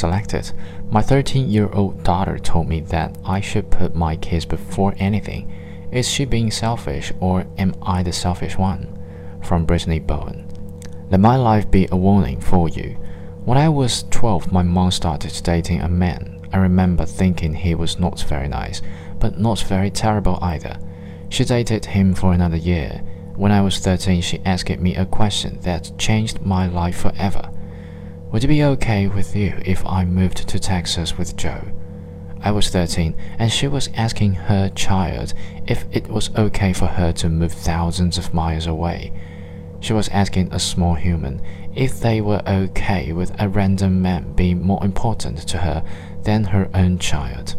selected. My 13 year old daughter told me that I should put my kids before anything. Is she being selfish or am I the selfish one? From Brittany Bowen. Let my life be a warning for you. When I was 12, my mom started dating a man. I remember thinking he was not very nice, but not very terrible either. She dated him for another year. When I was 13, she asked me a question that changed my life forever. Would it be okay with you if I moved to Texas with Joe? I was 13, and she was asking her child if it was okay for her to move thousands of miles away. She was asking a small human if they were okay with a random man being more important to her than her own child.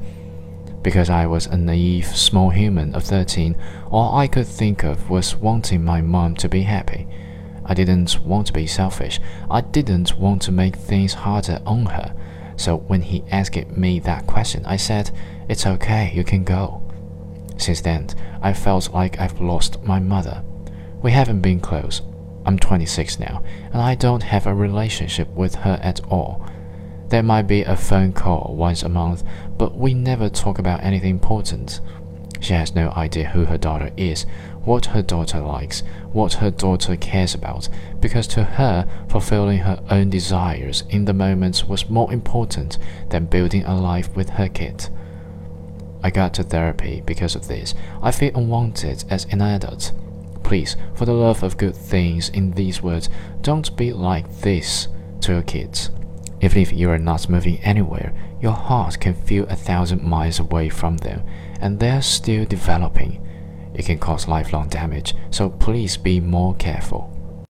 Because I was a naive small human of 13, all I could think of was wanting my mom to be happy. I didn't want to be selfish. I didn't want to make things harder on her. So when he asked me that question, I said, It's okay, you can go. Since then, I felt like I've lost my mother. We haven't been close. I'm 26 now, and I don't have a relationship with her at all. There might be a phone call once a month, but we never talk about anything important. She has no idea who her daughter is, what her daughter likes, what her daughter cares about, because to her, fulfilling her own desires in the moment was more important than building a life with her kid. I got to therapy because of this. I feel unwanted as an adult. Please, for the love of good things in these words, don't be like this to your kids. Even if you are not moving anywhere, your heart can feel a thousand miles away from them, and they are still developing. It can cause lifelong damage, so please be more careful.